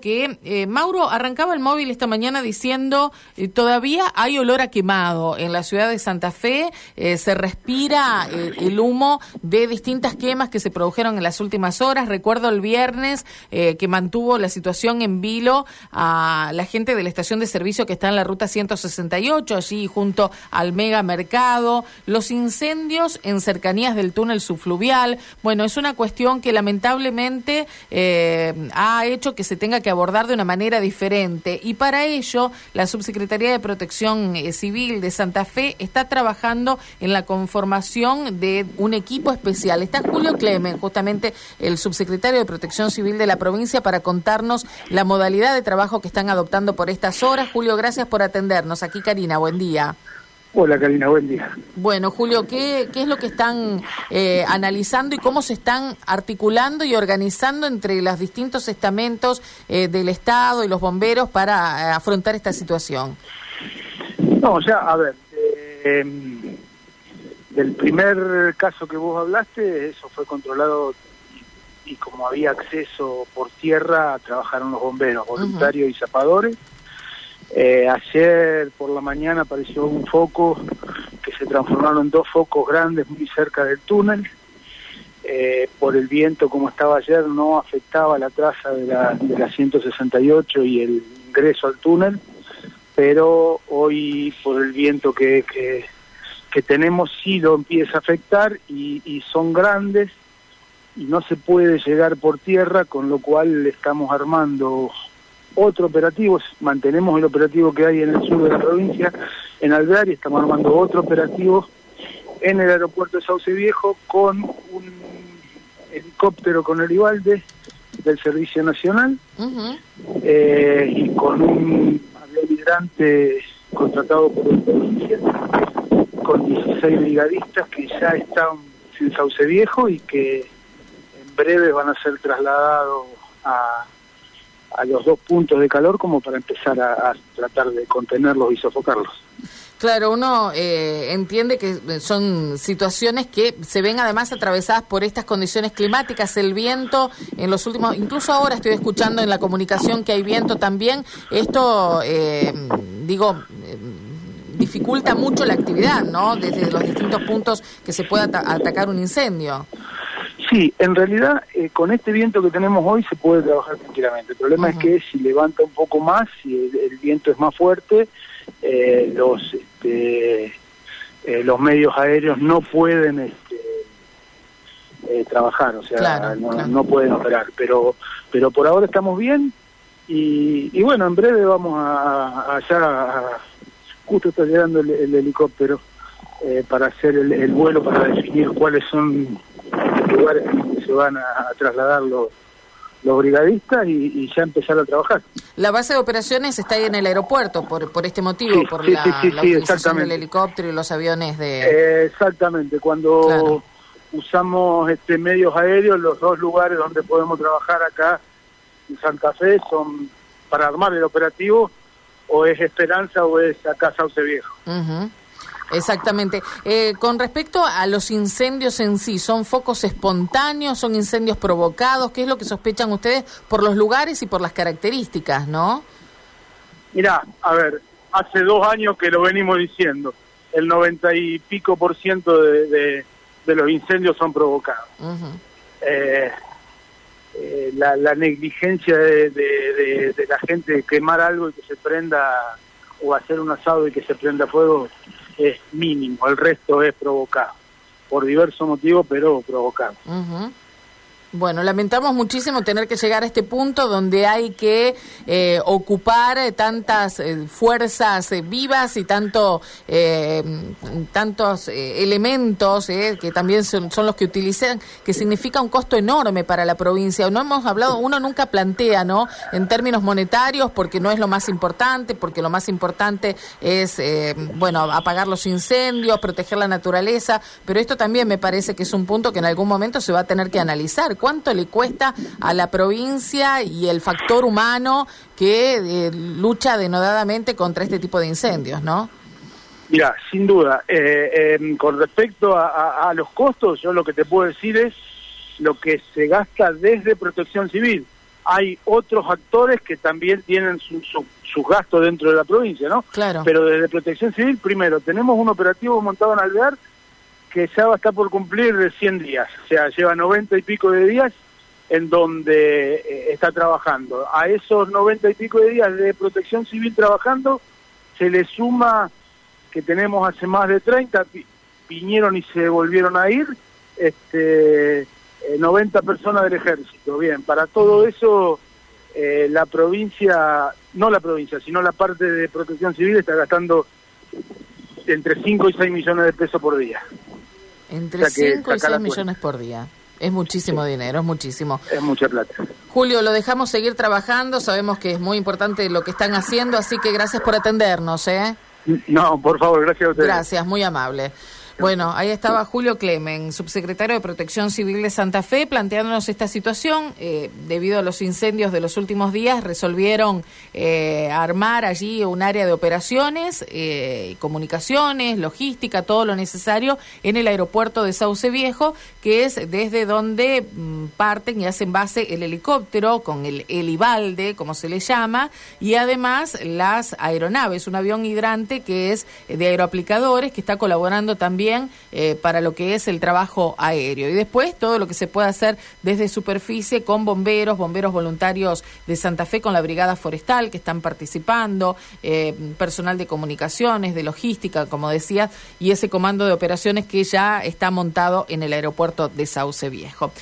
que eh, Mauro arrancaba el móvil esta mañana diciendo eh, todavía hay olor a quemado. En la ciudad de Santa Fe eh, se respira el humo de distintas quemas que se produjeron en las últimas horas. Recuerdo el viernes que mantuvo la situación en vilo a la gente de la estación de servicio que está en la ruta 168 allí junto al mega mercado. Los incendios en cercanías del túnel subfluvial. Bueno es una cuestión que lamentablemente ha hecho que se tenga tenga que abordar de una manera diferente. Y para ello, la Subsecretaría de Protección eh, Civil de Santa Fe está trabajando en la conformación de un equipo especial. Está Julio Clemen, justamente el subsecretario de Protección Civil de la provincia, para contarnos la modalidad de trabajo que están adoptando por estas horas. Julio, gracias por atendernos. Aquí Karina, buen día. Hola Karina, buen día. Bueno, Julio, ¿qué, qué es lo que están eh, analizando y cómo se están articulando y organizando entre los distintos estamentos eh, del Estado y los bomberos para eh, afrontar esta situación? No, o sea, a ver, del primer caso que vos hablaste, eso fue controlado y, como había acceso por tierra, trabajaron los bomberos, voluntarios y zapadores eh, ayer por la mañana apareció un foco que se transformaron en dos focos grandes muy cerca del túnel. Eh, por el viento como estaba ayer no afectaba la traza de la, de la 168 y el ingreso al túnel, pero hoy por el viento que, que, tenemos sí lo empieza a afectar y, y son grandes y no se puede llegar por tierra, con lo cual estamos armando otro operativo, mantenemos el operativo que hay en el sur de la provincia, en Alvear, y estamos armando otro operativo en el aeropuerto de Sauce Viejo con un helicóptero con el Ivalde del Servicio Nacional eh, y con un avión migrante contratado por la provincia con 16 brigadistas que ya están en Sauce Viejo y que en breve van a ser trasladados a a los dos puntos de calor como para empezar a, tratar de contenerlos y sofocarlos. Claro, uno eh, entiende que son situaciones que se ven además atravesadas por estas condiciones climáticas, el viento en los últimos, incluso ahora estoy escuchando en la comunicación que hay viento también, esto, eh, digo, eh, dificulta mucho la actividad, ¿no? Desde los distintos puntos que se pueda atacar un incendio. Sí, en realidad eh, con este viento que tenemos hoy se puede trabajar tranquilamente. El problema es que si levanta un poco más, si el, viento es más fuerte, eh, los este, eh, los medios aéreos no pueden este, trabajar, o sea, no, pueden operar. Pero pero por ahora estamos bien y, bueno, en breve vamos a, allá, justo está llegando el, helicóptero para hacer el vuelo, para definir cuáles son lugares donde se van a, trasladar los, los brigadistas y, ya empezar a trabajar. La base de operaciones está ahí en el aeropuerto por, por este motivo, por la, utilización del helicóptero y los aviones de... exactamente, cuando usamos este medios aéreos, los dos lugares donde podemos trabajar acá en Santa Fe son para armar el operativo o es Esperanza o es acá Sauce Viejo. Exactamente. Eh, con respecto a los incendios en sí, ¿son focos espontáneos, son incendios provocados? ¿Qué es lo que sospechan ustedes por los lugares y por las características, no? Mira, a ver, hace dos años que lo venimos diciendo, el noventa y pico por ciento de, los incendios son provocados. Eh, eh, la, negligencia de, de la gente de quemar algo y que se prenda, o hacer un asado y que se prenda fuego, es mínimo, el resto es provocado, por diversos motivos, pero provocado. Bueno, lamentamos muchísimo tener que llegar a este punto donde hay que eh, ocupar tantas eh, fuerzas eh, vivas y tanto tantos elementos que también son, los que utilizan, que significa un costo enorme para la provincia. No hemos hablado, uno nunca plantea, ¿no? En términos monetarios, porque no es lo más importante, porque lo más importante es, bueno, apagar los incendios, proteger la naturaleza, pero esto también me parece que es un punto que en algún momento se va a tener que analizar cuánto le cuesta a la provincia y el factor humano que eh, lucha denodadamente contra este tipo de incendios, ¿no? Mira, sin duda. Eh, em, con respecto a, los costos, yo lo que te puedo decir es lo que se gasta desde Protección Civil. hay otros actores que también tienen sus su, gastos dentro de la provincia, ¿no? Claro. Pero desde Protección Civil, primero, tenemos un operativo montado en Alvear que ya va a estar por cumplir 100 días, o sea, lleva 90 y pico de días en donde eh, está trabajando. A esos 90 y pico de días de Protección Civil trabajando, se le suma que tenemos hace más de 30, vinieron y se volvieron a ir, este 90 eh, personas del ejército. Bien, para todo eso eh, la provincia, no la provincia, sino la parte de protección civil está gastando entre 5 y 6 millones de pesos por día. Entre 5 y 6 millones por día. Es muchísimo dinero, es muchísimo. Es mucha plata. Julio, lo dejamos seguir trabajando, sabemos que es muy importante lo que están haciendo, así que gracias por atendernos, ¿eh? No, por favor, gracias a ustedes. Gracias, muy amable. Bueno, ahí estaba Julio Clemen, subsecretario de Protección Civil de Santa Fe, planteándonos esta situación. Eh, debido a los incendios de los últimos días, resolvieron eh, armar allí un área de operaciones, eh, comunicaciones, logística, todo lo necesario en el aeropuerto de Sauce Viejo, que es desde donde mm, parten y hacen base el helicóptero con el helibalde, como se le llama, y además las aeronaves, un avión hidrante que es de aeroaplicadores, que está colaborando también eh, para lo que es el trabajo aéreo. Y después todo lo que se puede hacer desde superficie con bomberos, bomberos voluntarios de Santa Fe con la Brigada Forestal que están participando, eh, personal de comunicaciones, de logística, como decía, y ese comando de operaciones que ya está montado en el aeropuerto de Sauce Viejo.